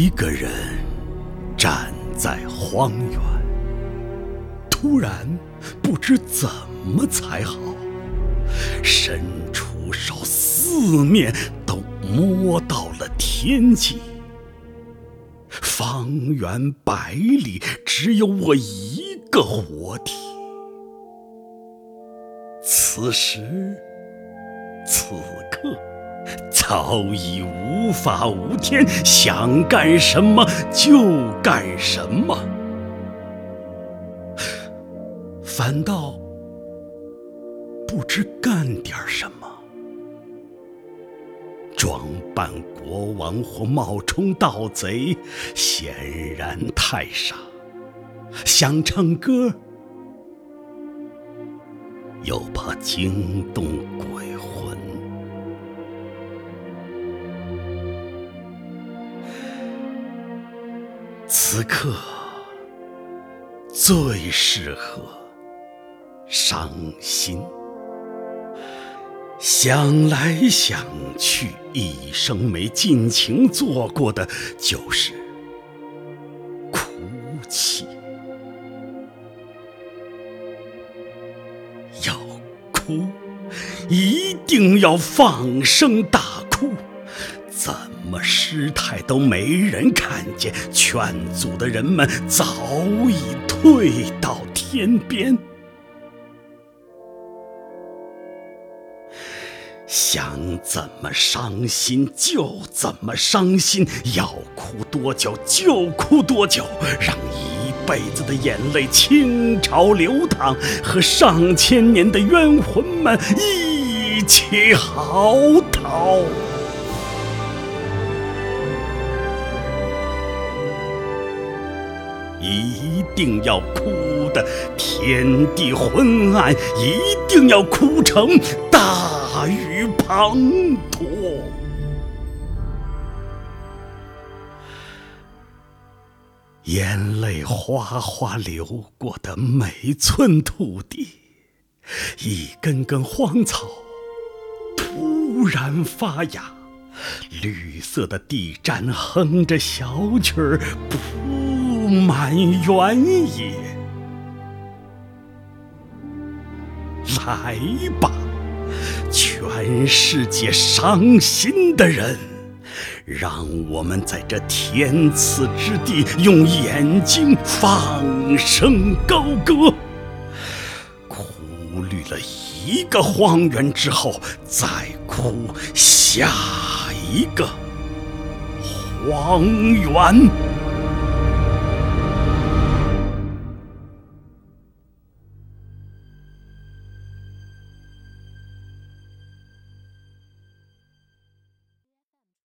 一个人站在荒原，突然不知怎么才好，伸出手，四面都摸到了天际。方圆百里，只有我一个活体。此时此刻。早已无法无天，想干什么就干什么，反倒不知干点什么。装扮国王或冒充盗贼，显然太傻；想唱歌，又怕惊动鬼此刻最适合伤心。想来想去，一生没尽情做过的，就是哭泣。要哭，一定要放声大哭。怎么失态都没人看见，劝阻的人们早已退到天边。想怎么伤心就怎么伤心，要哭多久就哭多久，让一辈子的眼泪倾巢流淌，和上千年的冤魂们一起嚎啕。一定要哭得天地昏暗，一定要哭成大雨滂沱。眼泪哗哗流过的每寸土地，一根根荒草突然发芽，绿色的地毡哼着小曲儿。满原野，来吧，全世界伤心的人，让我们在这天赐之地，用眼睛放声高歌。哭绿了一个荒原之后，再哭下一个荒原。